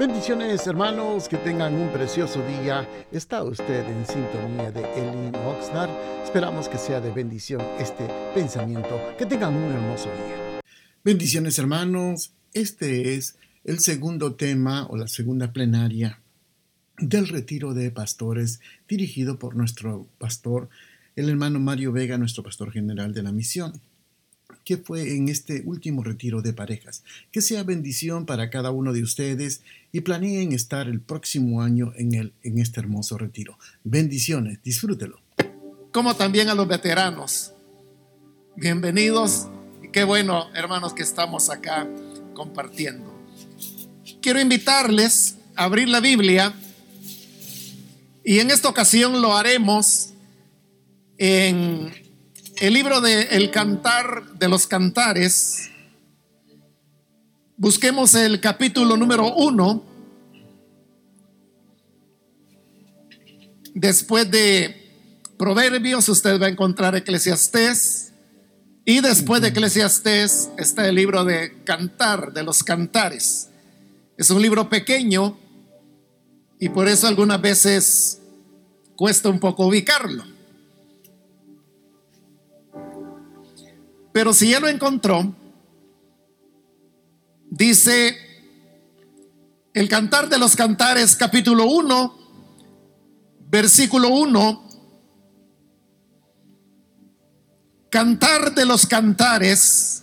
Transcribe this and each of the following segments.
Bendiciones hermanos, que tengan un precioso día. Está usted en sintonía de Elin Oxnard. Esperamos que sea de bendición este pensamiento. Que tengan un hermoso día. Bendiciones hermanos. Este es el segundo tema o la segunda plenaria del retiro de pastores dirigido por nuestro pastor, el hermano Mario Vega, nuestro pastor general de la misión que fue en este último retiro de parejas. Que sea bendición para cada uno de ustedes y planeen estar el próximo año en, el, en este hermoso retiro. Bendiciones, disfrútelo. Como también a los veteranos. Bienvenidos y qué bueno, hermanos, que estamos acá compartiendo. Quiero invitarles a abrir la Biblia y en esta ocasión lo haremos en el libro de El Cantar de los Cantares, busquemos el capítulo número uno. Después de Proverbios, usted va a encontrar Eclesiastés. Y después de Eclesiastés está el libro de Cantar, de los Cantares. Es un libro pequeño y por eso algunas veces cuesta un poco ubicarlo. Pero si ya lo encontró, dice el Cantar de los Cantares capítulo 1, versículo 1, Cantar de los Cantares,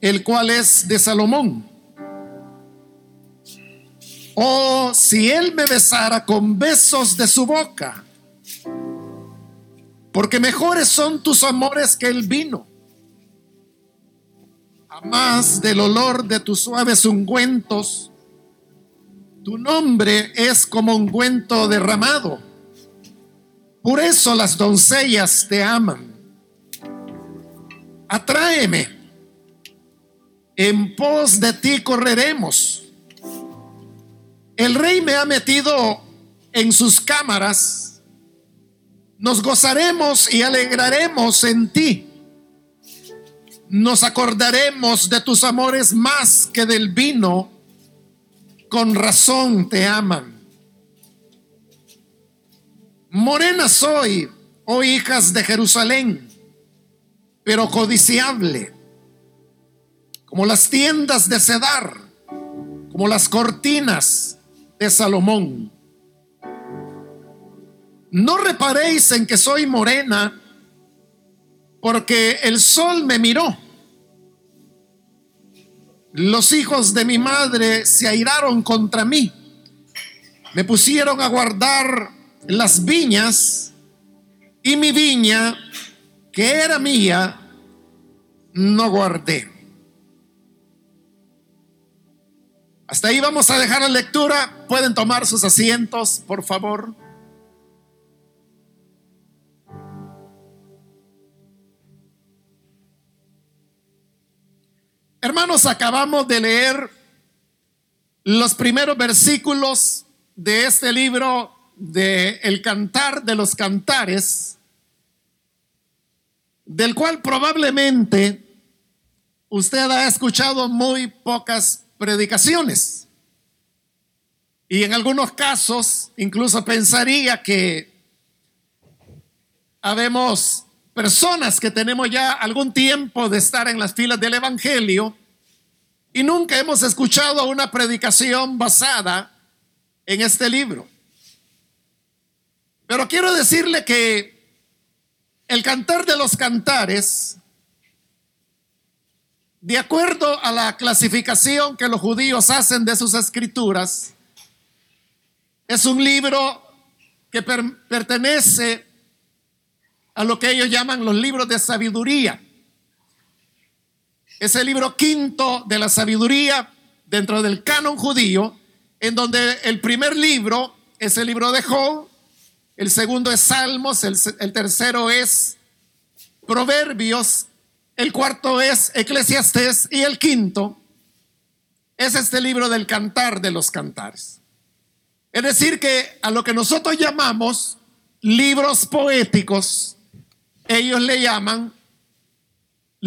el cual es de Salomón. Oh, si él me besara con besos de su boca, porque mejores son tus amores que el vino más del olor de tus suaves ungüentos. Tu nombre es como ungüento derramado. Por eso las doncellas te aman. Atráeme. En pos de ti correremos. El rey me ha metido en sus cámaras. Nos gozaremos y alegraremos en ti nos acordaremos de tus amores más que del vino, con razón te aman. Morena soy, oh hijas de Jerusalén, pero codiciable, como las tiendas de Cedar, como las cortinas de Salomón. No reparéis en que soy morena, porque el sol me miró. Los hijos de mi madre se airaron contra mí. Me pusieron a guardar las viñas y mi viña, que era mía, no guardé. Hasta ahí vamos a dejar la lectura. Pueden tomar sus asientos, por favor. Hermanos, acabamos de leer los primeros versículos de este libro de El Cantar de los Cantares, del cual probablemente usted ha escuchado muy pocas predicaciones. Y en algunos casos incluso pensaría que habemos personas que tenemos ya algún tiempo de estar en las filas del Evangelio y nunca hemos escuchado una predicación basada en este libro. Pero quiero decirle que el cantar de los cantares, de acuerdo a la clasificación que los judíos hacen de sus escrituras, es un libro que pertenece a lo que ellos llaman los libros de sabiduría. Es el libro quinto de la sabiduría dentro del canon judío, en donde el primer libro es el libro de Job, el segundo es Salmos, el, tercero es Proverbios, el cuarto es Eclesiastés y el quinto es este libro del cantar de los cantares. Es decir, que a lo que nosotros llamamos libros poéticos, ellos le llaman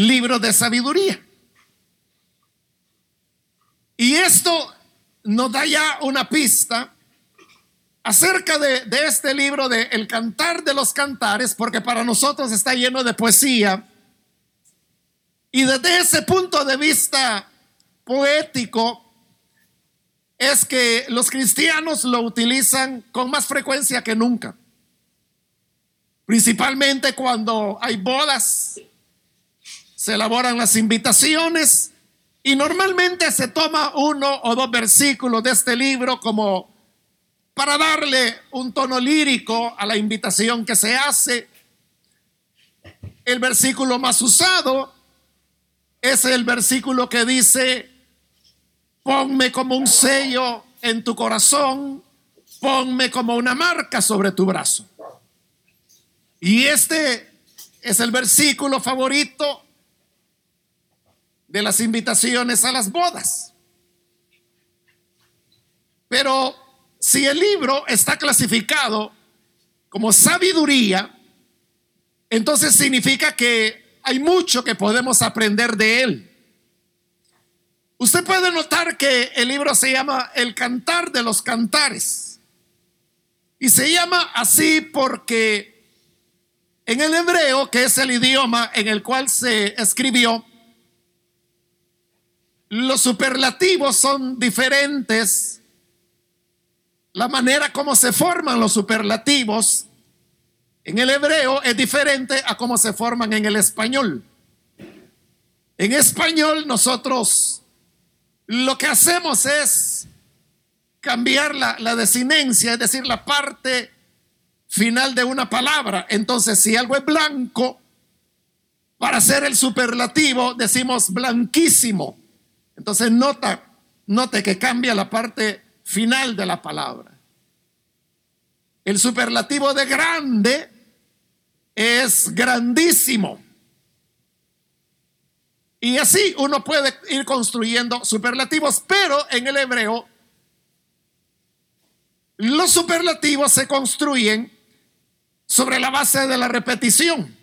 libro de sabiduría. Y esto nos da ya una pista acerca de, de, este libro de El Cantar de los Cantares, porque para nosotros está lleno de poesía. Y desde ese punto de vista poético, es que los cristianos lo utilizan con más frecuencia que nunca. Principalmente cuando hay bodas, se elaboran las invitaciones y normalmente se toma uno o dos versículos de este libro como para darle un tono lírico a la invitación que se hace. El versículo más usado es el versículo que dice, ponme como un sello en tu corazón, ponme como una marca sobre tu brazo. Y este es el versículo favorito de las invitaciones a las bodas. Pero si el libro está clasificado como sabiduría, entonces significa que hay mucho que podemos aprender de él. Usted puede notar que el libro se llama El Cantar de los Cantares. Y se llama así porque en el hebreo, que es el idioma en el cual se escribió, los superlativos son diferentes. La manera como se forman los superlativos en el hebreo es diferente a cómo se forman en el español. En español nosotros lo que hacemos es cambiar la, la desinencia, es decir, la parte final de una palabra. Entonces, si algo es blanco, para hacer el superlativo decimos blanquísimo. Entonces nota, note que cambia la parte final de la palabra. El superlativo de grande es grandísimo. Y así uno puede ir construyendo superlativos, pero en el hebreo los superlativos se construyen sobre la base de la repetición.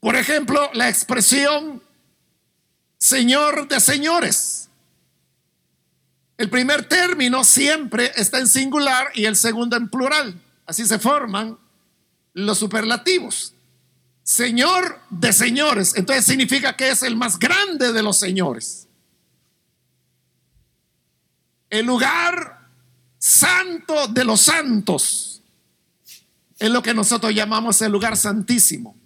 Por ejemplo, la expresión Señor de señores. El primer término siempre está en singular y el segundo en plural. Así se forman los superlativos. Señor de señores. Entonces significa que es el más grande de los señores. El lugar santo de los santos. Es lo que nosotros llamamos el lugar santísimo.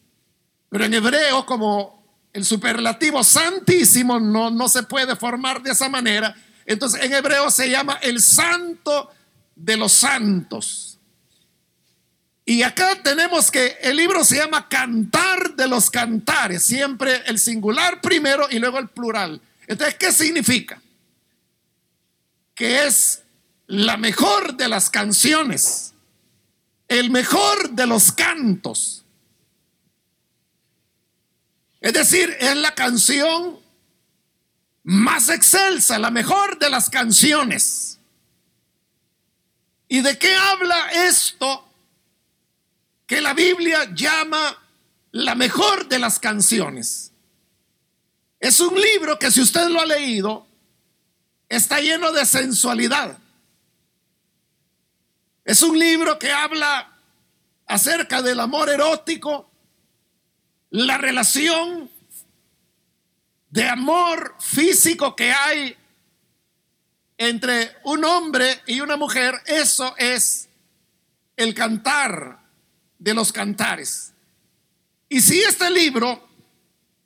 Pero en hebreo, como el superlativo santísimo no, no se puede formar de esa manera. Entonces en hebreo se llama el santo de los santos. Y acá tenemos que el libro se llama Cantar de los Cantares, siempre el singular primero y luego el plural. Entonces, ¿qué significa? Que es la mejor de las canciones, el mejor de los cantos. Es decir, es la canción más excelsa, la mejor de las canciones. ¿Y de qué habla esto que la Biblia llama la mejor de las canciones? Es un libro que si usted lo ha leído, está lleno de sensualidad. Es un libro que habla acerca del amor erótico, la relación de amor físico que hay entre un hombre y una mujer, eso es el cantar de los cantares. Y si este libro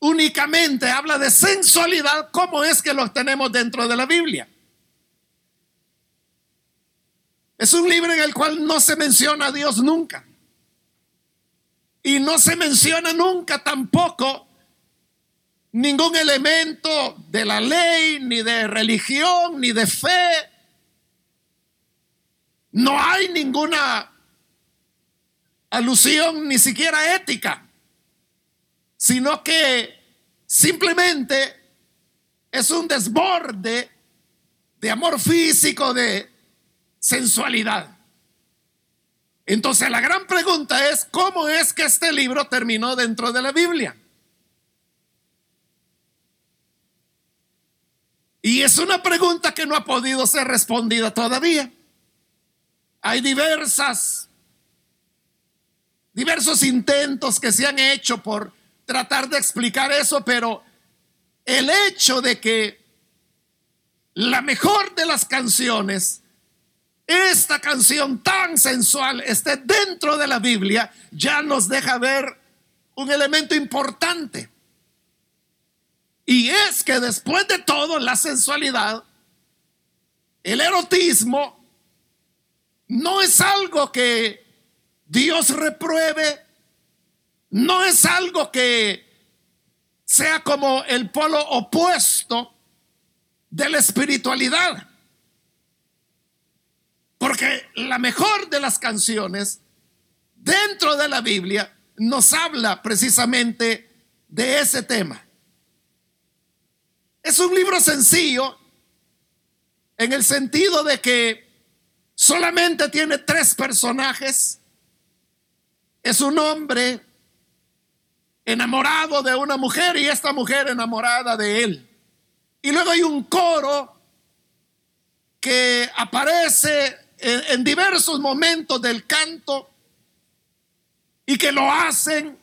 únicamente habla de sensualidad, ¿cómo es que lo tenemos dentro de la Biblia? Es un libro en el cual no se menciona a Dios nunca. Y no se menciona nunca tampoco ningún elemento de la ley, ni de religión, ni de fe. No hay ninguna alusión ni siquiera ética, sino que simplemente es un desborde de amor físico, de sensualidad. Entonces la gran pregunta es, ¿cómo es que este libro terminó dentro de la Biblia? Y es una pregunta que no ha podido ser respondida todavía. Hay diversas, diversos intentos que se han hecho por tratar de explicar eso, pero el hecho de que la mejor de las canciones, esta canción tan sensual, esté dentro de la Biblia, ya nos deja ver un elemento importante. Y es que después de todo, la sensualidad, el erotismo, no es algo que Dios repruebe, no es algo que sea como el polo opuesto de la espiritualidad. Porque la mejor de las canciones dentro de la Biblia nos habla precisamente de ese tema. Es un libro sencillo en el sentido de que solamente tiene tres personajes. Es un hombre enamorado de una mujer y esta mujer enamorada de él. Y luego hay un coro que aparece en, diversos momentos del canto y que lo hacen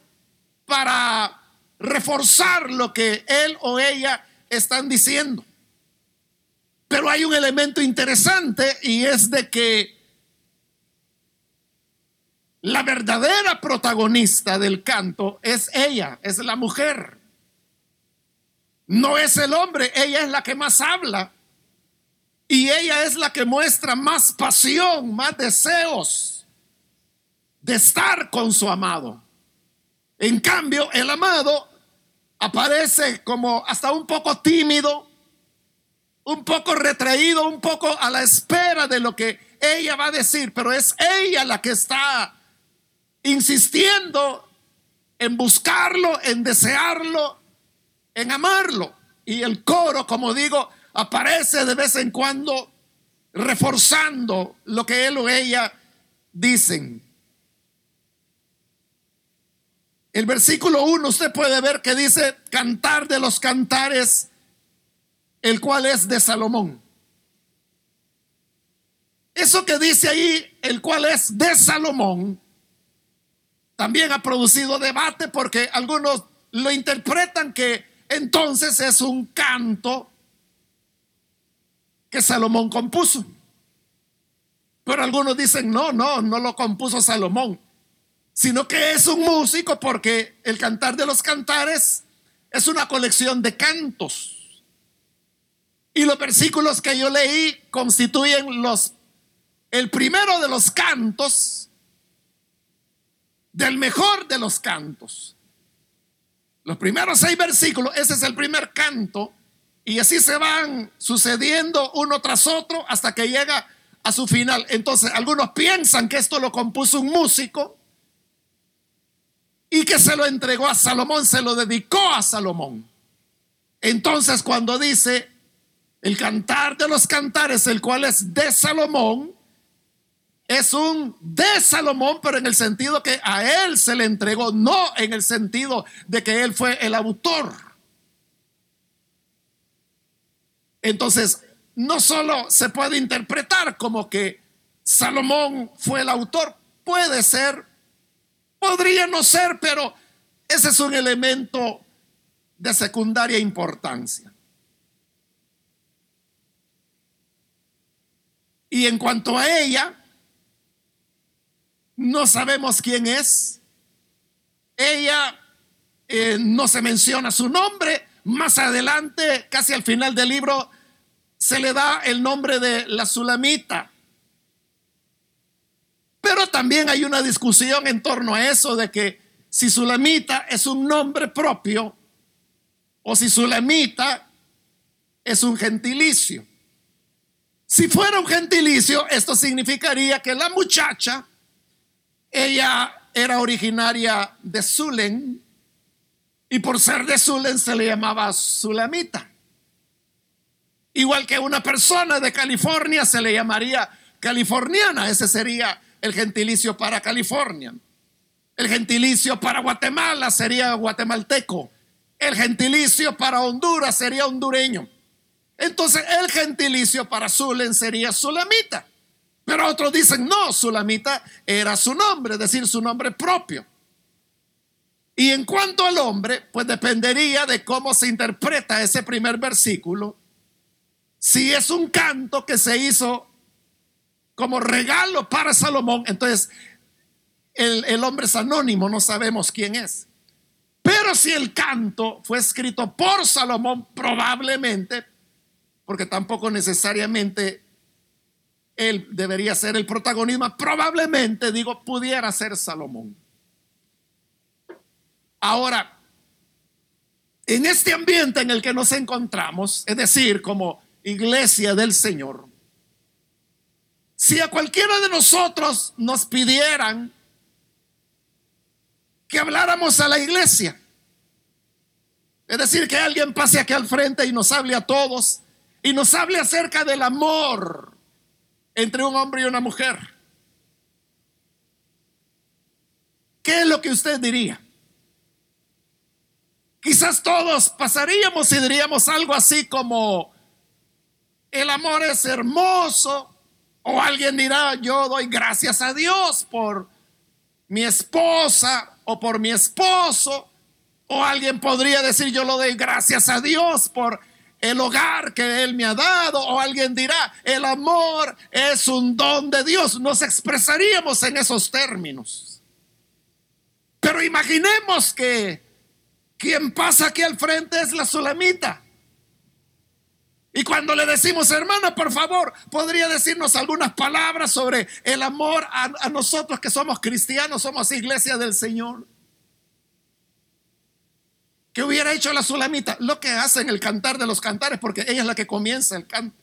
para reforzar lo que él o ella están diciendo. Pero hay un elemento interesante y es de que la verdadera protagonista del canto es ella, es la mujer. No es el hombre, ella es la que más habla. Y ella es la que muestra más pasión, más deseos de estar con su amado. En cambio, el amado aparece como hasta un poco tímido, un poco retraído, un poco a la espera de lo que ella va a decir, pero es ella la que está insistiendo en buscarlo, en desearlo, en amarlo. Y el coro, como digo, aparece de vez en cuando reforzando lo que él o ella dicen. El versículo 1 usted puede ver que dice cantar de los cantares, el cual es de Salomón. Eso que dice ahí, el cual es de Salomón, también ha producido debate porque algunos lo interpretan que entonces es un canto que Salomón compuso. Pero algunos dicen, no, no, no lo compuso Salomón sino que es un músico porque el cantar de los cantares es una colección de cantos. Y los versículos que yo leí constituyen los el primero de los cantos del mejor de los cantos. Los primeros seis versículos, ese es el primer canto, y así se van sucediendo uno tras otro hasta que llega a su final. Entonces, algunos piensan que esto lo compuso un músico, y que se lo entregó a Salomón, se lo dedicó a Salomón. Entonces cuando dice el cantar de los cantares, el cual es de Salomón, es un de Salomón, pero en el sentido que a él se le entregó, no en el sentido de que él fue el autor. Entonces, no solo se puede interpretar como que Salomón fue el autor, puede ser Podría no ser, pero ese es un elemento de secundaria importancia. Y en cuanto a ella, no sabemos quién es. Ella eh, no se menciona su nombre. Más adelante, casi al final del libro, se le da el nombre de la Sulamita. Pero también hay una discusión en torno a eso de que si Sulamita es un nombre propio o si Sulamita es un gentilicio. Si fuera un gentilicio, esto significaría que la muchacha, ella era originaria de Zulen y por ser de Zulen se le llamaba Sulamita. Igual que una persona de California se le llamaría californiana, ese sería el gentilicio para California. El gentilicio para Guatemala sería guatemalteco. El gentilicio para Honduras sería hondureño. Entonces el gentilicio para Zulen sería Sulamita. Pero otros dicen, no, Sulamita era su nombre, es decir, su nombre propio. Y en cuanto al hombre, pues dependería de cómo se interpreta ese primer versículo. Si es un canto que se hizo como regalo para Salomón, entonces el, el hombre es anónimo, no sabemos quién es. Pero si el canto fue escrito por Salomón, probablemente, porque tampoco necesariamente él debería ser el protagonismo, probablemente, digo, pudiera ser Salomón. Ahora, en este ambiente en el que nos encontramos, es decir, como iglesia del Señor, si a cualquiera de nosotros nos pidieran que habláramos a la iglesia, es decir, que alguien pase aquí al frente y nos hable a todos y nos hable acerca del amor entre un hombre y una mujer. ¿Qué es lo que usted diría? Quizás todos pasaríamos y diríamos algo así como, el amor es hermoso, o alguien dirá, yo doy gracias a Dios por mi esposa o por mi esposo, o alguien podría decir, yo lo doy gracias a Dios por el hogar que Él me ha dado, o alguien dirá, el amor es un don de Dios. Nos expresaríamos en esos términos. Pero imaginemos que quien pasa aquí al frente es la sulamita. Y cuando le decimos, hermana, por favor, podría decirnos algunas palabras sobre el amor a, a nosotros que somos cristianos, somos iglesia del Señor. ¿Qué hubiera hecho la sulamita? Lo que hace en el cantar de los cantares, porque ella es la que comienza el canto.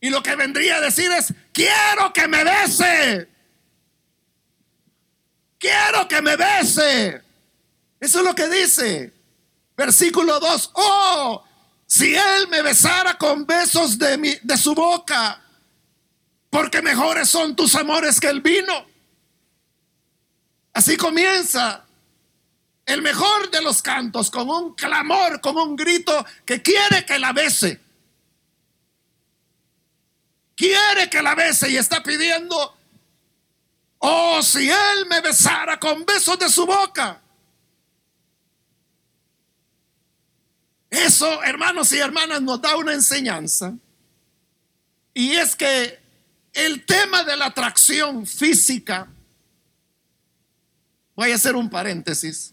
Y lo que vendría a decir es, quiero que me bese. Quiero que me bese. Eso es lo que dice. Versículo 2. Oh, si él me besara con besos de, mi, de su boca, porque mejores son tus amores que el vino. Así comienza el mejor de los cantos, con un clamor, con un grito que quiere que la bese. Quiere que la bese y está pidiendo, oh, si él me besara con besos de su boca. Eso, hermanos y hermanas, nos da una enseñanza. Y es que el tema de la atracción física, voy a hacer un paréntesis,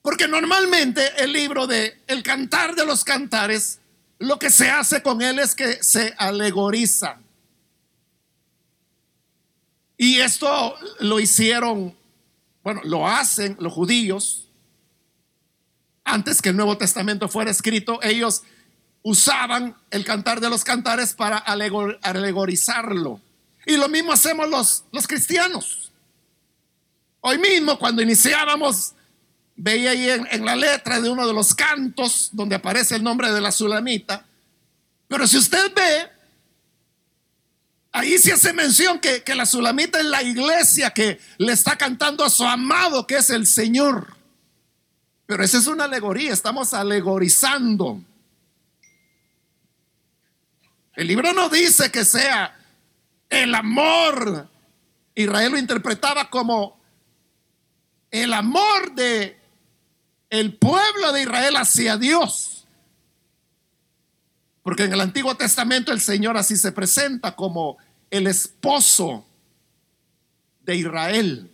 porque normalmente el libro de El cantar de los cantares, lo que se hace con él es que se alegoriza. Y esto lo hicieron, bueno, lo hacen los judíos. Antes que el Nuevo Testamento fuera escrito, ellos usaban el cantar de los cantares para alegorizarlo. Y lo mismo hacemos los, cristianos. Hoy mismo, cuando iniciábamos veía ahí en, la letra de uno de los cantos donde aparece el nombre de la Sulamita. Pero si usted ve, ahí se hace mención que, que la Sulamita es la iglesia que le está cantando a su amado, que es el Señor. Pero esa es una alegoría, estamos alegorizando. El libro no dice que sea el amor. Israel lo interpretaba como el amor de el pueblo de Israel hacia Dios. Porque en el Antiguo Testamento el Señor así se presenta como el esposo de Israel.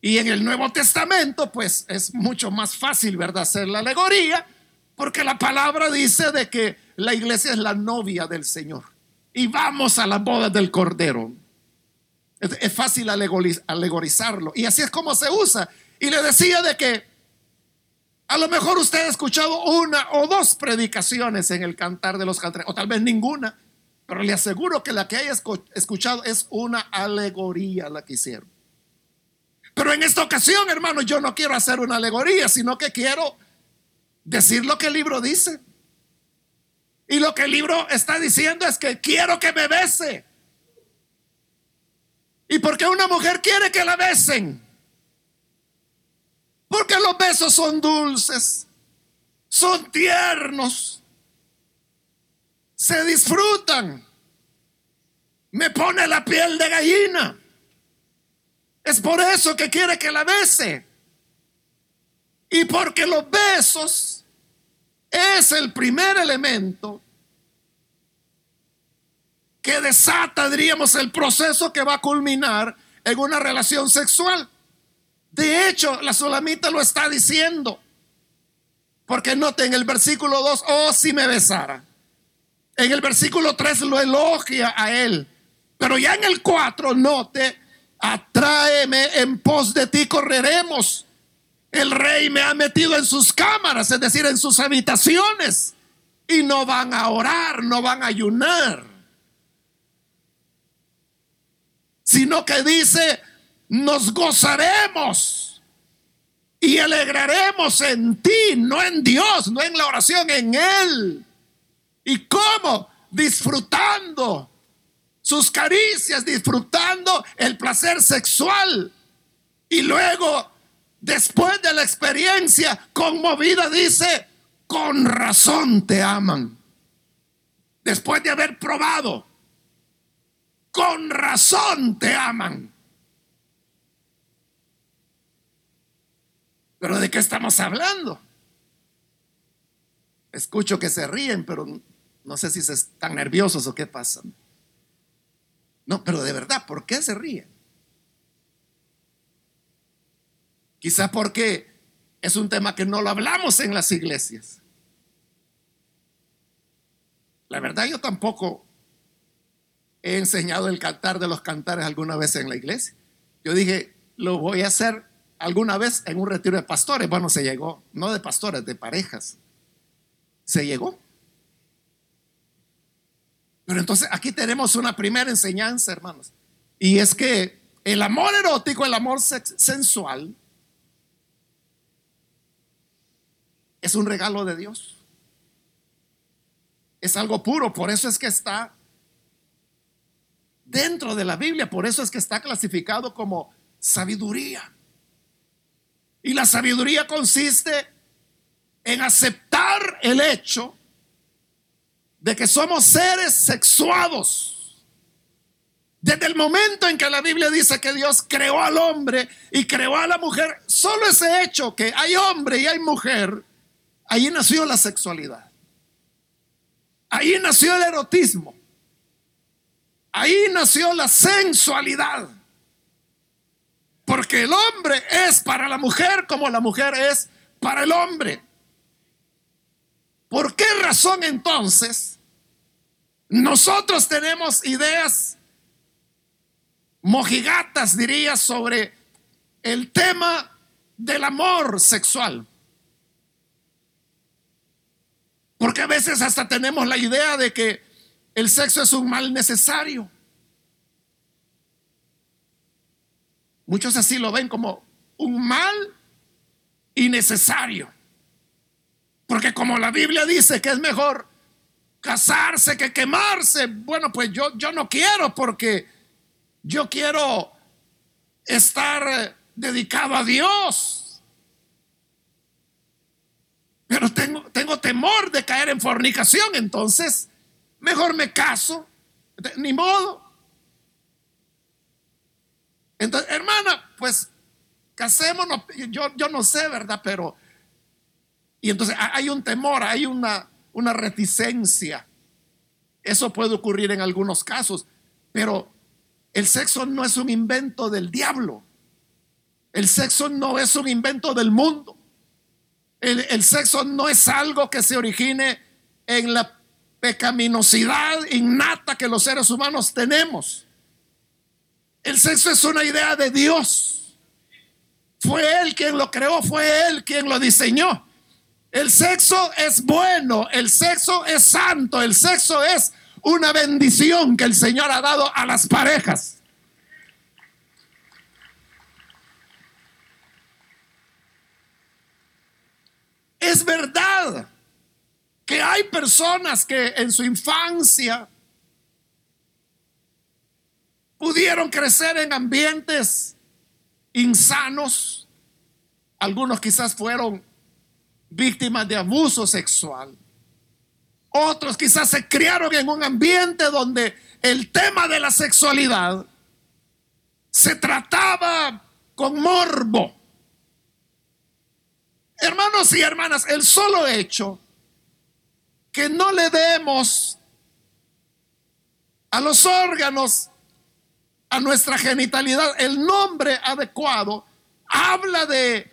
Y en el Nuevo Testamento, pues es mucho más fácil, ¿verdad?, hacer la alegoría, porque la palabra dice de que la iglesia es la novia del Señor. Y vamos a la boda del Cordero. Es, fácil alegorizarlo. Y así es como se usa. Y le decía de que a lo mejor usted ha escuchado una o dos predicaciones en el cantar de los cantares, o tal vez ninguna, pero le aseguro que la que haya escuchado es una alegoría la que hicieron. Pero en esta ocasión, hermano, yo no quiero hacer una alegoría, sino que quiero decir lo que el libro dice. Y lo que el libro está diciendo es que quiero que me bese. ¿Y por qué una mujer quiere que la besen? Porque los besos son dulces. son tiernos, se disfrutan, me pone la piel de gallina. Es por eso que quiere que la bese. Y porque los besos es el primer elemento que desata, diríamos, el proceso que va a culminar en una relación sexual. De hecho, la solamita lo está diciendo. Porque note en el versículo 2, oh, si me besara. En el versículo 3 lo elogia a él. Pero ya en el 4, note, atráeme en pos de ti, correremos. El rey me ha metido en sus cámaras, es decir, en sus habitaciones. Y no van a orar, no van a ayunar. Sino que dice, nos gozaremos y alegraremos en ti, no en Dios, no en la oración, en Él. ¿Y cómo? Disfrutando sus caricias, disfrutando el placer sexual. Y luego, después de la experiencia conmovida, dice, con razón te aman. Después de haber probado, con razón te aman. Pero ¿de qué estamos hablando? Escucho que se ríen, pero no sé si están nerviosos o qué pasa. No, pero de verdad, ¿por qué se ríen? Quizá porque es un tema que no lo hablamos en las iglesias. La verdad yo tampoco he enseñado el cantar de los cantares alguna vez en la iglesia. Yo dije, lo voy a hacer alguna vez en un retiro de pastores. Bueno, se llegó, no de pastores, de parejas. Se llegó. Pero entonces aquí tenemos una primera enseñanza, hermanos. Y es que el amor erótico, el amor sensual, es un regalo de Dios. Es algo puro, por eso es que está dentro de la Biblia, por eso es que está clasificado como sabiduría. Y la sabiduría consiste en aceptar el hecho de que somos seres sexuados. Desde el momento en que la Biblia dice que Dios creó al hombre y creó a la mujer, solo ese hecho que hay hombre y hay mujer, ahí nació la sexualidad. Ahí nació el erotismo. Ahí nació la sensualidad. Porque el hombre es para la mujer como la mujer es para el hombre. ¿Por qué razón entonces nosotros tenemos ideas mojigatas, diría, sobre el tema del amor sexual? Porque a veces hasta tenemos la idea de que el sexo es un mal necesario. Muchos así lo ven como un mal innecesario. Porque como la Biblia dice que es mejor casarse que quemarse, bueno, pues yo, yo no quiero porque yo quiero estar eh, dedicado a Dios. Pero tengo, tengo temor de caer en fornicación, entonces mejor me caso. Ni modo. Entonces, hermana, pues casémonos. Yo, yo no sé, ¿verdad? Pero, y entonces hay un temor, hay una, una reticencia. Eso puede ocurrir en algunos casos, pero el sexo no es un invento del diablo. El sexo no es un invento del mundo. El, el, sexo no es algo que se origine en la pecaminosidad innata que los seres humanos tenemos. El sexo es una idea de Dios. Fue Él quien lo creó, fue Él quien lo diseñó. El sexo es bueno, el sexo es santo, el sexo es una bendición que el Señor ha dado a las parejas. Es verdad que hay personas que en su infancia pudieron crecer en ambientes insanos. Algunos quizás fueron víctimas de abuso sexual. Otros quizás se criaron en un ambiente donde el tema de la sexualidad se trataba con morbo. Hermanos y hermanas, el solo hecho que no le demos a los órganos, a nuestra genitalidad, el nombre adecuado, habla de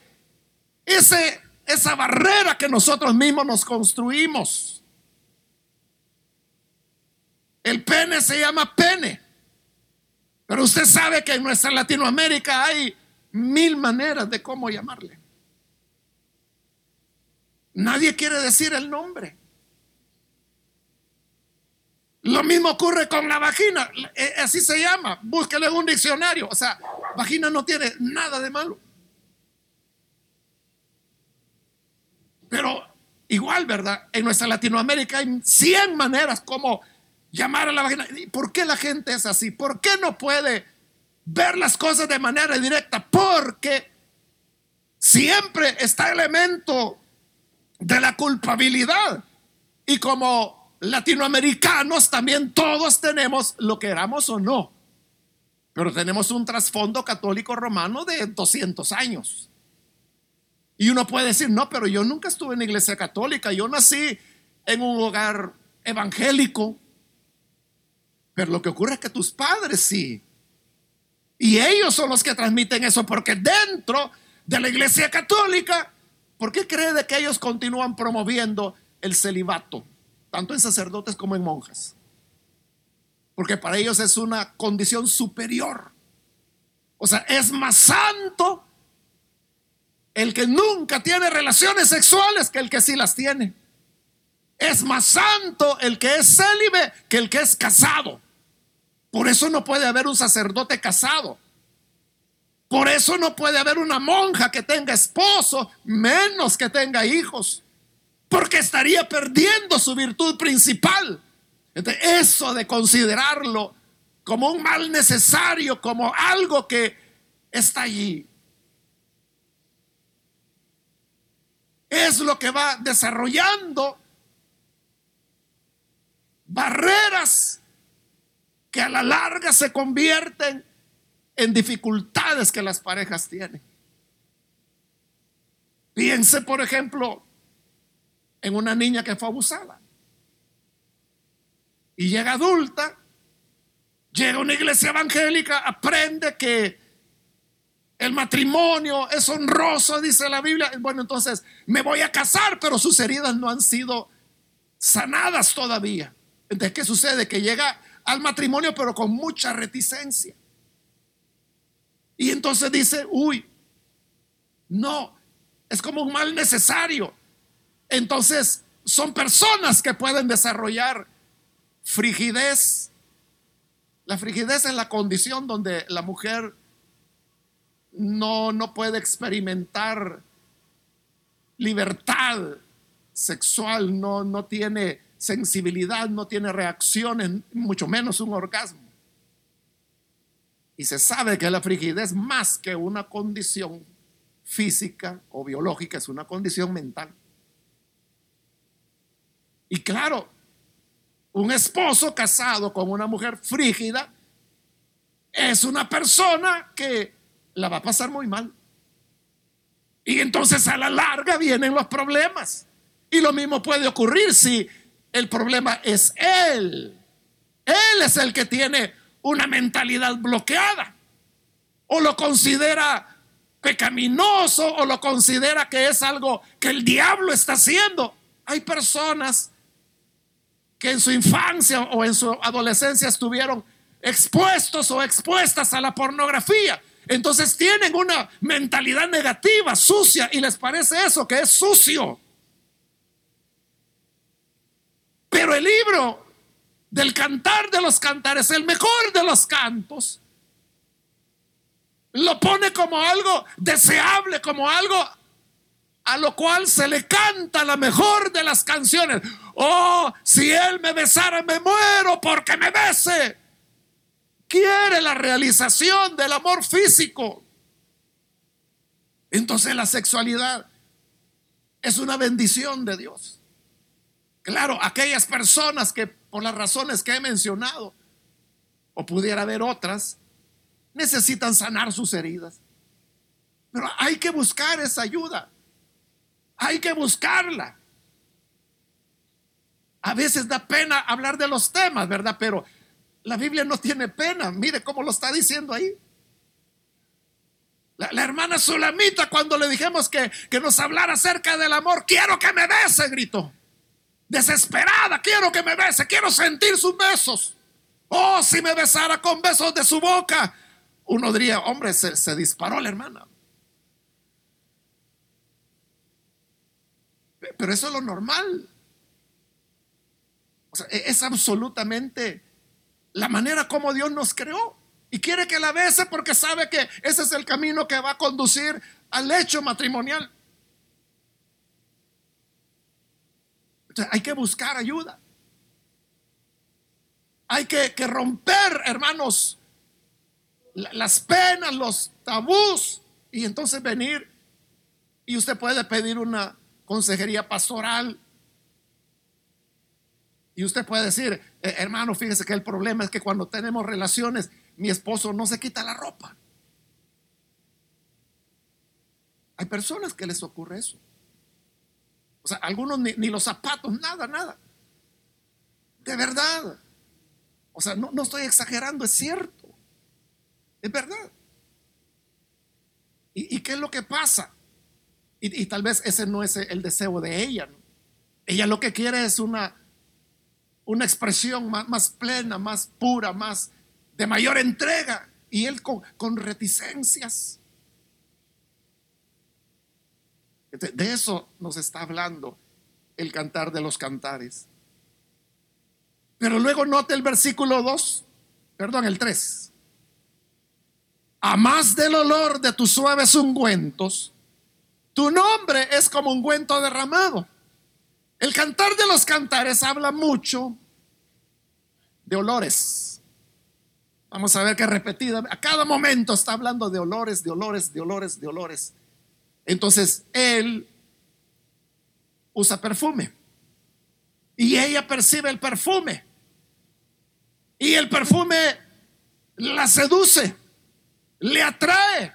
ese, esa barrera que nosotros mismos nos construimos. El pene se llama pene. Pero usted sabe que en nuestra Latinoamérica hay mil maneras de cómo llamarle. Nadie quiere decir el nombre. Lo mismo ocurre con la vagina, eh, así se llama, búsquelo en un diccionario. O sea, vagina no tiene nada de malo. Pero igual, ¿verdad? En nuestra Latinoamérica hay 100 maneras como llamar a la vagina. por qué la gente es así? ¿Por qué no puede ver las cosas de manera directa? Porque siempre está el elemento de la culpabilidad. Y como latinoamericanos también todos tenemos, lo queramos o no, pero tenemos un trasfondo católico romano de 200 años. Y uno puede decir, no, pero yo nunca estuve en la iglesia católica, yo nací en un hogar evangélico. Pero lo que ocurre es que tus padres sí. Y ellos son los que transmiten eso, porque dentro de la iglesia católica, ¿por qué cree de que ellos continúan promoviendo el celibato, tanto en sacerdotes como en monjas? Porque para ellos es una condición superior. O sea, es más santo el que nunca tiene relaciones sexuales que el que sí las tiene. Es más santo el que es célibe que el que es casado. Por eso no puede haber un sacerdote casado. Por eso no puede haber una monja que tenga esposo, menos que tenga hijos. Porque estaría perdiendo su virtud principal. eso de considerarlo como un mal necesario, como algo que está allí, es lo que va desarrollando barreras que a la larga se convierten en dificultades que las parejas tienen. Piense, por ejemplo, en una niña que fue abusada y llega adulta, llega a una iglesia evangélica, aprende que el matrimonio es honroso, dice la Biblia. Bueno, entonces me voy a casar, pero sus heridas no han sido sanadas todavía. Entonces, ¿qué sucede? Que llega al matrimonio, pero con mucha reticencia. Y entonces dice, uy, no, es como un mal necesario. Entonces, son personas que pueden desarrollar frigidez. La frigidez es la condición donde la mujer no, no puede experimentar libertad sexual, no, no tiene sensibilidad, no tiene reacciones, mucho menos un orgasmo. Y se sabe que la frigidez más que una condición física o biológica, es una condición mental. Y claro, un esposo casado con una mujer frígida es una persona que la va a pasar muy mal. Y entonces a la larga vienen los problemas. Y lo mismo puede ocurrir si el problema es él. Él es el que tiene una mentalidad bloqueada. O lo considera pecaminoso o lo considera que es algo que el diablo está haciendo. Hay personas que en su infancia o en su adolescencia estuvieron expuestos o expuestas a la pornografía entonces tienen una mentalidad negativa, sucia, y les parece eso, que es sucio. Pero el libro del cantar de los cantares, el mejor de los cantos, lo pone como algo deseable, como algo a lo cual se le canta la mejor de las canciones. Oh, si él me besara, me muero porque me bese quiere la realización del amor físico. Entonces la sexualidad es una bendición de Dios. Claro, aquellas personas que por las razones que he mencionado, o pudiera haber otras, necesitan sanar sus heridas. Pero hay que buscar esa ayuda. Hay que buscarla. A veces da pena hablar de los temas, ¿verdad? Pero la Biblia no tiene pena. Mire cómo lo está diciendo ahí. La, hermana Sulamita, cuando le dijimos que, que nos hablara acerca del amor, quiero que me bese, gritó desesperada, quiero que me bese, quiero sentir sus besos. Oh, si me besara con besos de su boca. Uno diría, hombre, se, disparó la hermana. Pero eso es lo normal. E, es absolutamente la manera como Dios nos creó. Y quiere que la bese porque sabe que ese es el camino que va a conducir al hecho matrimonial. hay que buscar ayuda. Hay que, romper, hermanos, las penas, los tabús, y entonces venir y usted puede pedir una consejería pastoral. Y usted puede decir, eh, hermano, fíjese que el problema es que cuando tenemos relaciones, mi esposo no se quita la ropa. Hay personas que les ocurre eso. O sea, algunos ni, los zapatos, nada, nada. De verdad. O sea, no, estoy exagerando, es cierto. Es verdad. ¿Y, qué es lo que pasa? Y, tal vez ese no es el deseo de ella. Ella lo que quiere es una, una expresión más, plena, más pura, más de mayor entrega. Y él con, reticencias. De eso nos está hablando el cantar de los cantares. Pero luego note el versículo 2, perdón, el 3. A más del olor de tus suaves ungüentos, tu nombre es como ungüento derramado. El cantar de los cantares habla mucho de olores. Vamos a ver que repetida, a cada momento está hablando de olores, de olores, de olores, de olores. Entonces él usa perfume y ella percibe el perfume y el perfume la seduce, le atrae,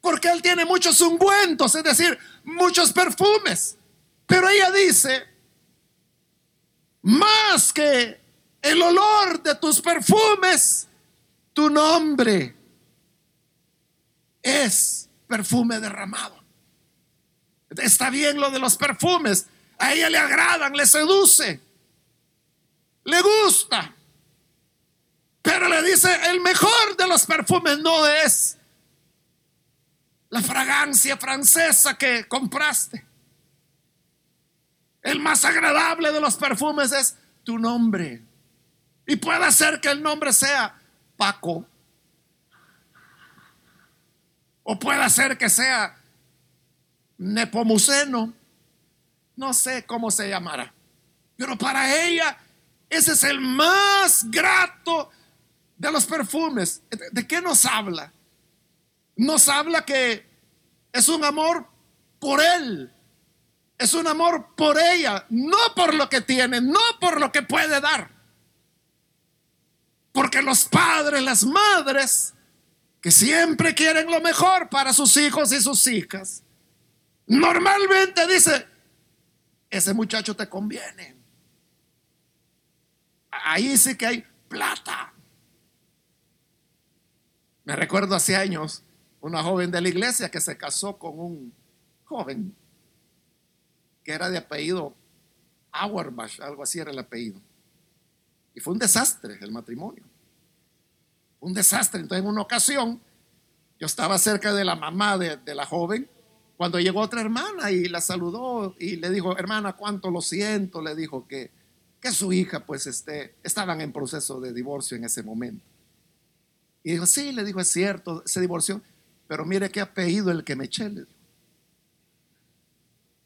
porque él tiene muchos ungüentos, es decir, muchos perfumes. Pero ella dice, más que el olor de tus perfumes, tu nombre es perfume derramado. Está bien lo de los perfumes. A ella le agradan, le seduce, le gusta. Pero le dice, el mejor de los perfumes no es la fragancia francesa que compraste. El más agradable de los perfumes es tu nombre. Y puede ser que el nombre sea Paco. O puede ser que sea Nepomuceno, no sé cómo se llamará, pero para ella ese es el más grato de los perfumes. ¿De qué nos habla? Nos habla que es un amor por él, es un amor por ella, no por lo que tiene, no por lo que puede dar. Porque los padres, las madres, que siempre quieren lo mejor para sus hijos y sus hijas, Normalmente dice, ese muchacho te conviene. Ahí sí que hay plata. Me recuerdo hace años una joven de la iglesia que se casó con un joven que era de apellido Auerbach, algo así era el apellido. Y fue un desastre el matrimonio. Un desastre. Entonces en una ocasión yo estaba cerca de la mamá de, la joven cuando llegó otra hermana y la saludó y le dijo, hermana, cuánto lo siento, le dijo que, que su hija pues este, estaban en proceso de divorcio en ese momento. Y dijo, sí, le dijo, es cierto, se divorció, pero mire qué apellido el que me eché.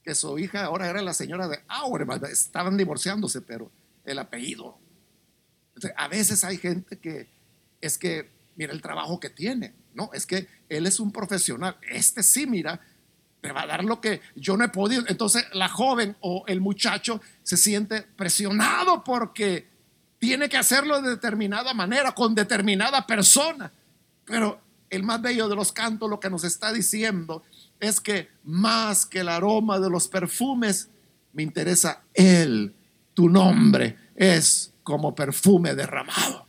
Que su hija ahora era la señora de Auerbach, estaban divorciándose, pero el apellido. a veces hay gente que es que, mira el trabajo que tiene, no, es que él es un profesional, este sí, mira, te va a dar lo que yo no he podido. Entonces la joven o el muchacho se siente presionado porque tiene que hacerlo de determinada manera, con determinada persona. Pero el más bello de los cantos lo que nos está diciendo es que más que el aroma de los perfumes, me interesa Él, tu nombre es como perfume derramado.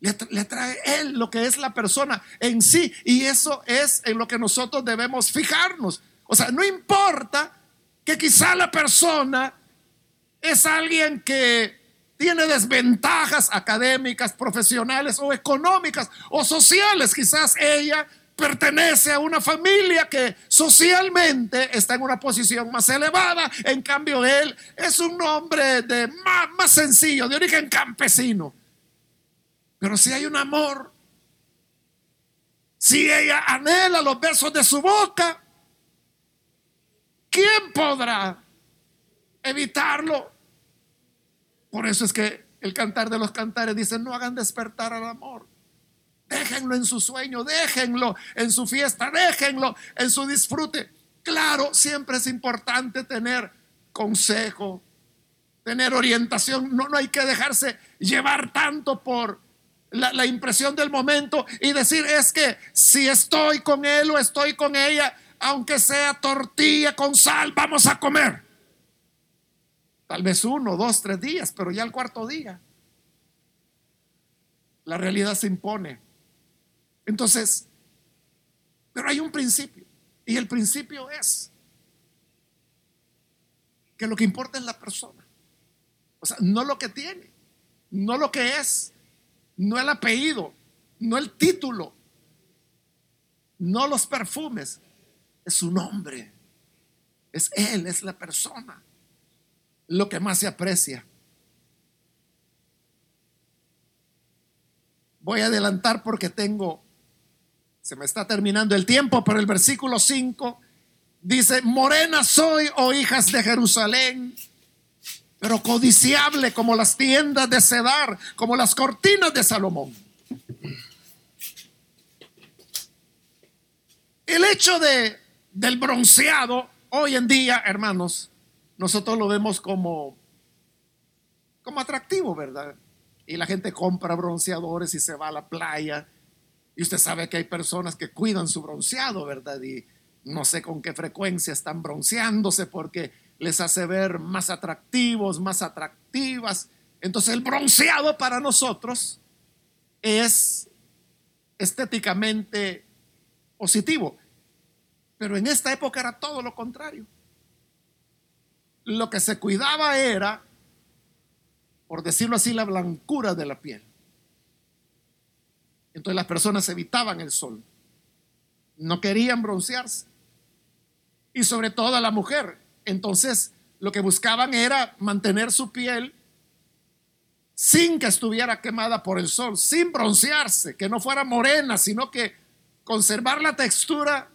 Le, le, trae Él lo que es la persona en sí. Y eso es en lo que nosotros debemos fijarnos. O sea, no importa que quizá la persona es alguien que tiene desventajas académicas, profesionales o económicas o sociales. Quizás ella pertenece a una familia que socialmente está en una posición más elevada. En cambio, él es un hombre de más, sencillo, de origen campesino. Pero si hay un amor, si ella anhela los besos de su boca, ¿quién podrá evitarlo? Por eso es que el cantar de los cantares dice, no hagan despertar al amor. Déjenlo en su sueño, déjenlo en su fiesta, déjenlo en su disfrute. Claro, siempre es importante tener consejo, tener orientación. No, no hay que dejarse llevar tanto por la, la, impresión del momento y decir es que si estoy con él o estoy con ella, aunque sea tortilla con sal, vamos a comer. Tal vez uno, dos, tres días, pero ya el cuarto día la realidad se impone. Entonces, pero hay un principio y el principio es que lo que importa es la persona. O sea, no lo que tiene, no lo que es, no el apellido, no el título, no los perfumes, es su nombre, es él, es la persona lo que más se aprecia. Voy a adelantar porque tengo, se me está terminando el tiempo, pero el versículo 5 dice, morena soy, oh hijas de Jerusalén, pero codiciable como las tiendas de Cedar, como las cortinas de Salomón. El hecho de, del bronceado hoy en día, hermanos, nosotros lo vemos como, como atractivo, ¿verdad? Y la gente compra bronceadores y se va a la playa. Y usted sabe que hay personas que cuidan su bronceado, ¿verdad? Y no sé con qué frecuencia están bronceándose porque les hace ver más atractivos, más atractivas. Entonces el bronceado para nosotros es estéticamente positivo. Pero en esta época era todo lo contrario lo que se cuidaba era, por decirlo así, la blancura de la piel. Entonces las personas evitaban el sol, no querían broncearse. Y sobre todo a la mujer. Entonces lo que buscaban era mantener su piel sin que estuviera quemada por el sol, sin broncearse, que no fuera morena, sino que conservar la textura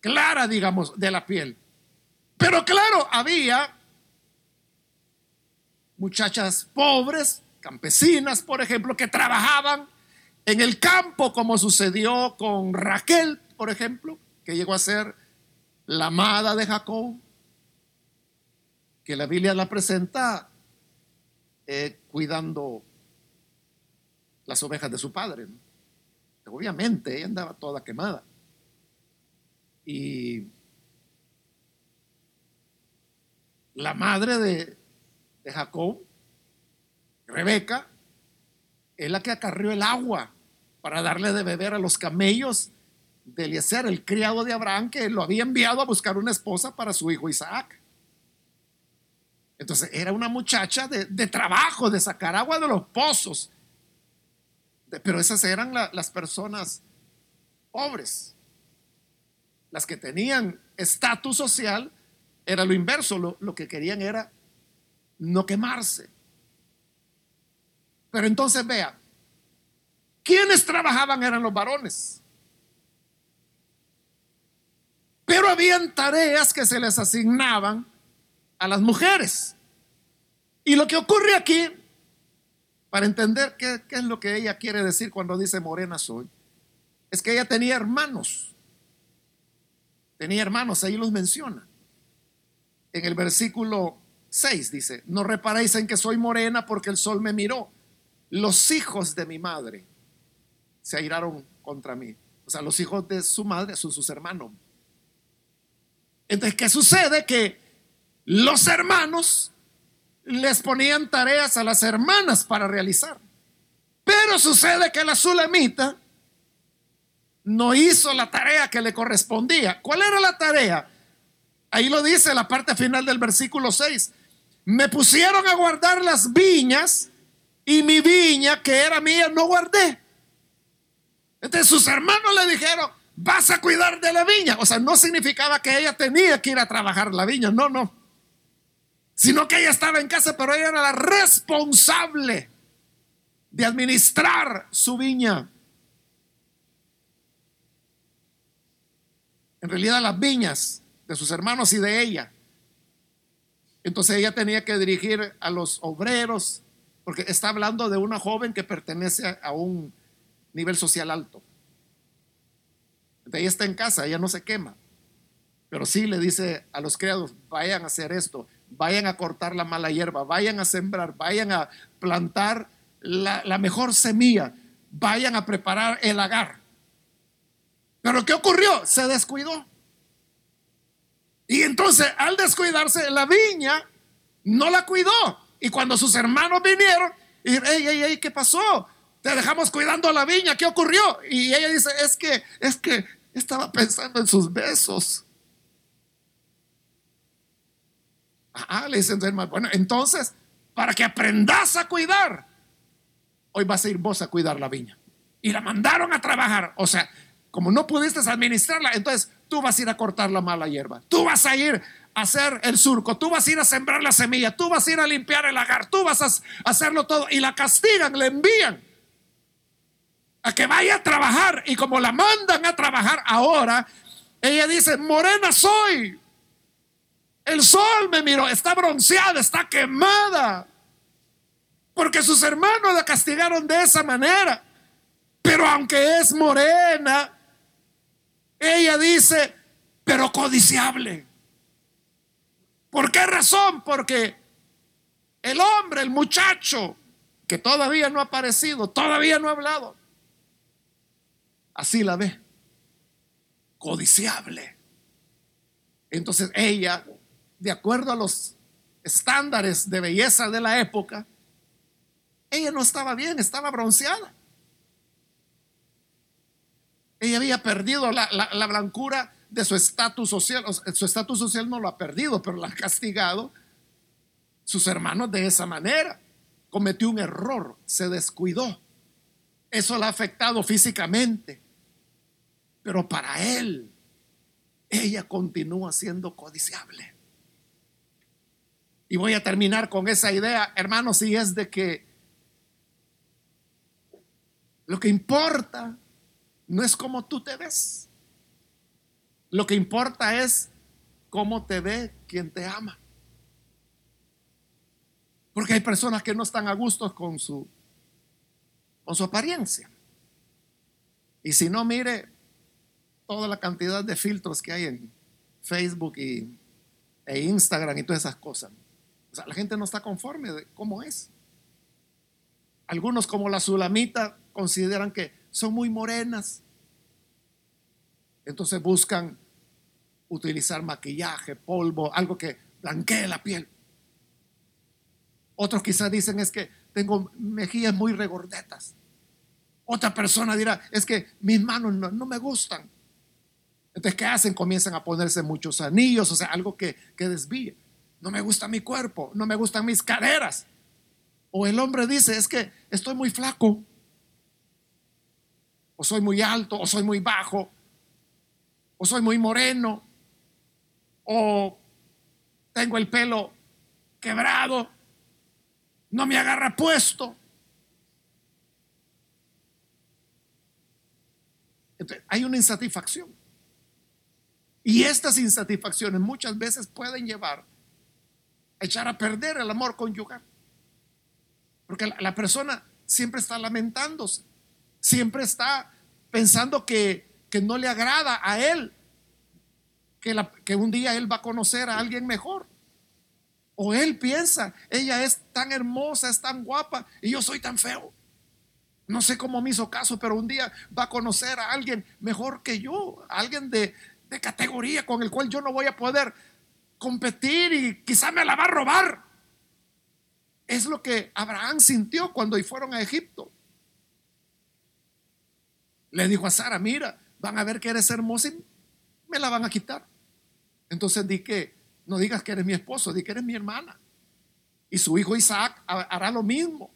clara, digamos, de la piel. Pero claro, había muchachas pobres, campesinas, por ejemplo, que trabajaban en el campo, como sucedió con Raquel, por ejemplo, que llegó a ser la amada de Jacob, que la Biblia la presenta eh, cuidando las ovejas de su padre. Obviamente, ella andaba toda quemada. Y la madre de, Jacob, Rebeca, es la que acarrió el agua para darle de beber a los camellos de Eliezer, el criado de Abraham, que lo había enviado a buscar una esposa para su hijo Isaac. Entonces era una muchacha de, trabajo, de sacar agua de los pozos. pero esas eran las personas pobres, las que tenían estatus social era lo inverso, lo, que querían era no quemarse. Pero entonces vea, quienes trabajaban eran los varones. Pero habían tareas que se les asignaban a las mujeres. Y lo que ocurre aquí, para entender qué, qué, es lo que ella quiere decir cuando dice morena soy, es que ella tenía hermanos. Tenía hermanos, ahí los menciona. En el versículo 6 dice, no reparéis en que soy morena porque el sol me miró. Los hijos de mi madre se airaron contra mí. O sea, los hijos de su madre son sus hermanos. Entonces, ¿qué sucede? Que los hermanos les ponían tareas a las hermanas para realizar. Pero sucede que la sulamita no hizo la tarea que le correspondía. ¿Cuál era la tarea? Ahí lo dice la parte final del versículo 6. Me pusieron a guardar las viñas y mi viña que era mía no guardé. Entonces sus hermanos le dijeron, vas a cuidar de la viña. O sea, no significaba que ella tenía que ir a trabajar la viña, no, no. Sino que ella estaba en casa, pero ella era la responsable de administrar su viña. En realidad las viñas de sus hermanos y de ella. Entonces ella tenía que dirigir a los obreros, porque está hablando de una joven que pertenece a un nivel social alto. Ella está en casa, ella no se quema. Pero sí le dice a los criados, vayan a hacer esto, vayan a cortar la mala hierba, vayan a sembrar, vayan a plantar la, la mejor semilla, vayan a preparar el agar. Pero ¿qué ocurrió? Se descuidó. Y entonces al descuidarse la viña, no la cuidó. Y cuando sus hermanos vinieron, y, ey, ey, ey, ¿qué pasó? Te dejamos cuidando la viña, ¿qué ocurrió? Y ella dice, es que, es que estaba pensando en sus besos. Ah, le dicen bueno, entonces, para que aprendas a cuidar, hoy vas a ir vos a cuidar la viña. Y la mandaron a trabajar. O sea, como no pudiste administrarla, entonces tú vas a ir a cortar la mala hierba. Tú vas a ir a hacer el surco. Tú vas a ir a sembrar la semilla. Tú vas a ir a limpiar el lagar. Tú vas a hacerlo todo. Y la castigan, le envían a que vaya a trabajar. Y como la mandan a trabajar ahora, ella dice, morena soy. El sol me miró, está bronceada, está quemada. Porque sus hermanos la castigaron de esa manera. Pero aunque es morena, ella dice, pero codiciable. ¿Por qué razón? Porque el hombre, el muchacho, que todavía no ha aparecido, todavía no ha hablado, así la ve, codiciable. Entonces ella, de acuerdo a los estándares de belleza de la época, ella no estaba bien, estaba bronceada. Ella había perdido la, blancura de su estatus social. su estatus social no lo ha perdido, pero la ha castigado sus hermanos de esa manera. Cometió un error, se descuidó. Eso la ha afectado físicamente. Pero para él, ella continúa siendo codiciable. Y voy a terminar con esa idea, hermanos, y es de que lo que importa no es como tú te ves. Lo que importa es cómo te ve quien te ama. Porque hay personas que no están a gusto con su, con su apariencia. Y si no, mire toda la cantidad de filtros que hay en Facebook y, e Instagram y todas esas cosas. O sea, la gente no está conforme de cómo es. Algunos como la Sulamita consideran que son muy morenas. Entonces buscan utilizar maquillaje, polvo, algo que blanquee la piel. Otros quizás dicen es que tengo mejillas muy regordetas. Otra persona dirá, es que mis manos no, me gustan. Entonces, ¿qué hacen? Comienzan a ponerse muchos anillos, o sea, algo que, que desvíe. No me gusta mi cuerpo, no me gustan mis caderas. O el hombre dice, es que estoy muy flaco o soy muy alto, o soy muy bajo, o soy muy moreno, o tengo el pelo quebrado, no me agarra puesto. hay una insatisfacción. Y estas insatisfacciones muchas veces pueden llevar a echar a perder el amor conyugal. Porque la persona siempre está lamentándose siempre está pensando que, que no le agrada a él, que, un día él va a conocer a alguien mejor. O él piensa, ella es tan hermosa, es tan guapa y yo soy tan feo. No sé cómo me hizo caso, pero un día va a conocer a alguien mejor que yo, alguien de, de categoría con el cual yo no voy a poder competir y quizá me la va a robar. Es lo que Abraham sintió cuando fueron a Egipto. Le dijo a Sara, mira, van a ver que eres hermosa y me la van a quitar. Entonces di que no digas que eres mi esposo, di que eres mi hermana. Y su hijo Isaac hará lo mismo.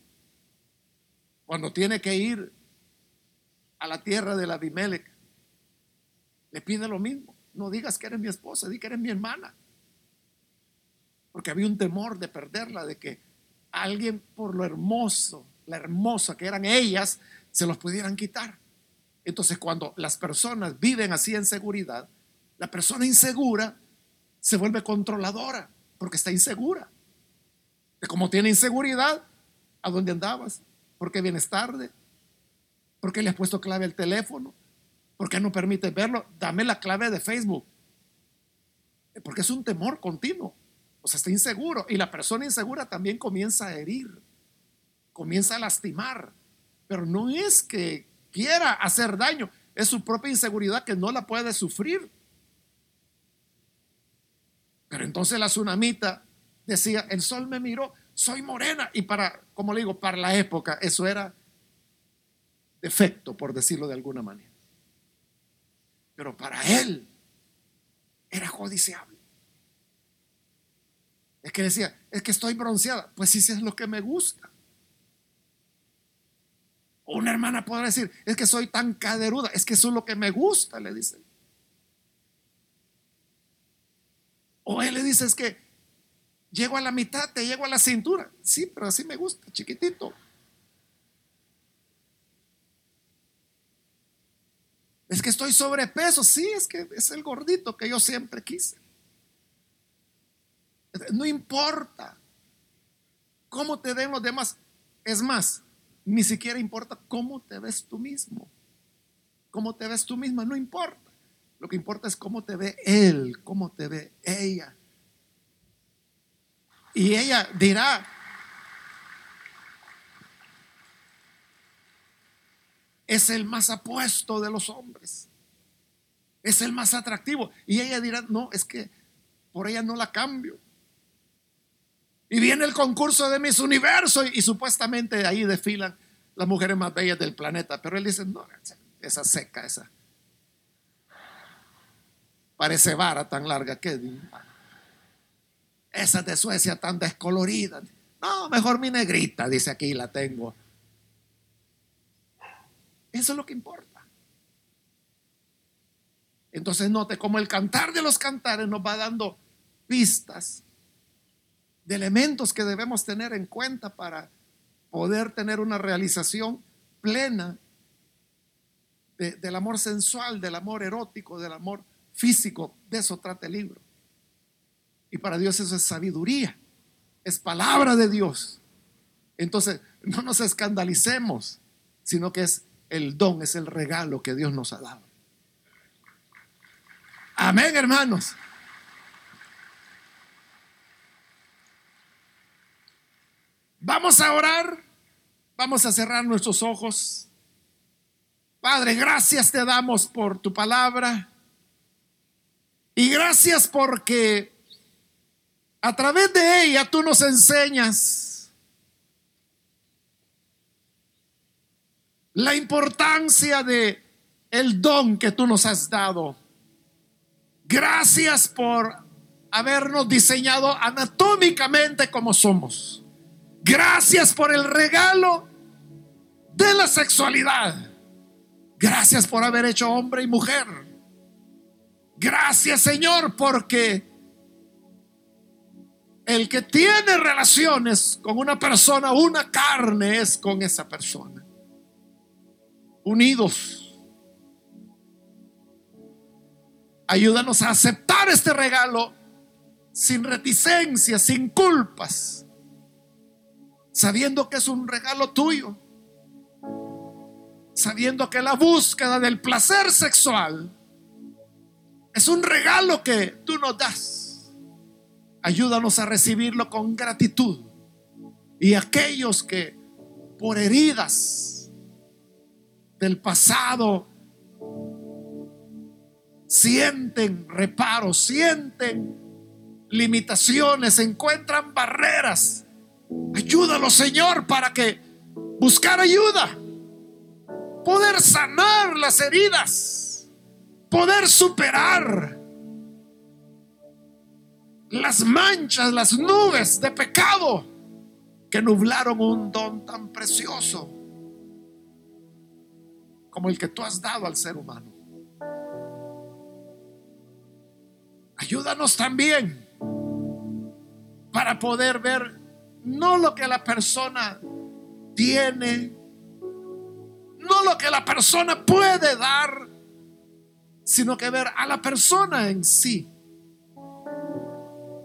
Cuando tiene que ir a la tierra de la Abimelech, le pide lo mismo. No digas que eres mi esposa, di que eres mi hermana. Porque había un temor de perderla, de que alguien por lo hermoso, la hermosa que eran ellas, se los pudieran quitar. Entonces cuando las personas viven así en seguridad, la persona insegura se vuelve controladora porque está insegura. Como tiene inseguridad, ¿a dónde andabas? ¿Por qué vienes tarde? ¿Por qué le has puesto clave al teléfono? ¿Por qué no permites verlo? Dame la clave de Facebook. Porque es un temor continuo. O sea, está inseguro. Y la persona insegura también comienza a herir, comienza a lastimar. Pero no es que quiera hacer daño, es su propia inseguridad que no la puede sufrir. Pero entonces la tsunamita decía, el sol me miró, soy morena. Y para, como le digo, para la época eso era defecto, por decirlo de alguna manera. Pero para él era codiciable. Es que decía, es que estoy bronceada. Pues sí, sí es lo que me gusta. Una hermana podrá decir, es que soy tan caderuda, es que eso es lo que me gusta, le dice. O él le dice, es que llego a la mitad, te llego a la cintura. Sí, pero así me gusta, chiquitito. Es que estoy sobrepeso. Sí, es que es el gordito que yo siempre quise. No importa cómo te den los demás. Es más, ni siquiera importa cómo te ves tú mismo. Cómo te ves tú misma, no importa. Lo que importa es cómo te ve él, cómo te ve ella. Y ella dirá, es el más apuesto de los hombres. Es el más atractivo. Y ella dirá, no, es que por ella no la cambio. Y viene el concurso de Miss Universo y, supuestamente ahí desfilan las mujeres más bellas del planeta. Pero él dice, no, esa seca, esa. Parece vara tan larga que esa de Suecia tan descolorida. No, mejor mi negrita, dice aquí, la tengo. Eso es lo que importa. Entonces note cómo el cantar de los cantares nos va dando pistas de elementos que debemos tener en cuenta para poder tener una realización plena del amor sensual, del amor erótico, del amor físico. De eso trata el libro. Y para Dios eso es sabiduría, es palabra de Dios. Entonces, no nos escandalicemos, sino que es el don, es el regalo que Dios nos ha dado. Amén, hermanos. Vamos a orar, vamos a cerrar nuestros ojos. Padre, gracias te damos por tu palabra. Y gracias porque a través de ella tú nos enseñas la importancia de el don que tú nos has dado. Gracias por habernos diseñado anatómicamente como somos. Gracias por el regalo de la sexualidad. Gracias por haber hecho hombre y mujer. Gracias Señor porque el que tiene relaciones con una persona, una carne es con esa persona. Unidos. Ayúdanos a aceptar este regalo sin reticencia, sin culpas, sabiendo que es un regalo tuyo. sabiendo que la búsqueda del placer sexual es un regalo que tú nos das. Ayúdanos a recibirlo con gratitud. Y aquellos que por heridas del pasado sienten reparos, sienten limitaciones, encuentran barreras. Ayúdalo, Señor, para que buscar ayuda, poder sanar las heridas, poder superar las manchas, las nubes de pecado que nublaron un don tan precioso como el que tú has dado al ser humano. Ayúdanos también para poder ver no lo que la persona tiene, no lo que la persona puede dar, sino que ver a la persona en sí.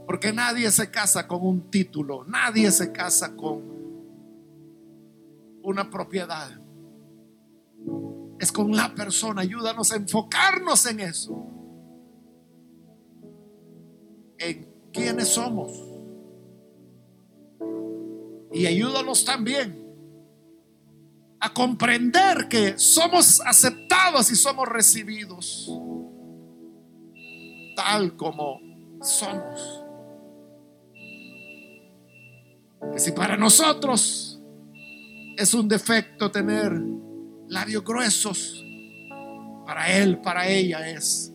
Porque nadie se casa con un título, nadie se casa con una propiedad. Es con la persona. Ayúdanos a enfocarnos en eso. En quiénes somos. Y ayúdanos también a comprender que somos aceptados y somos recibidos tal como somos. Que si para nosotros es un defecto tener labios gruesos, para él, para ella es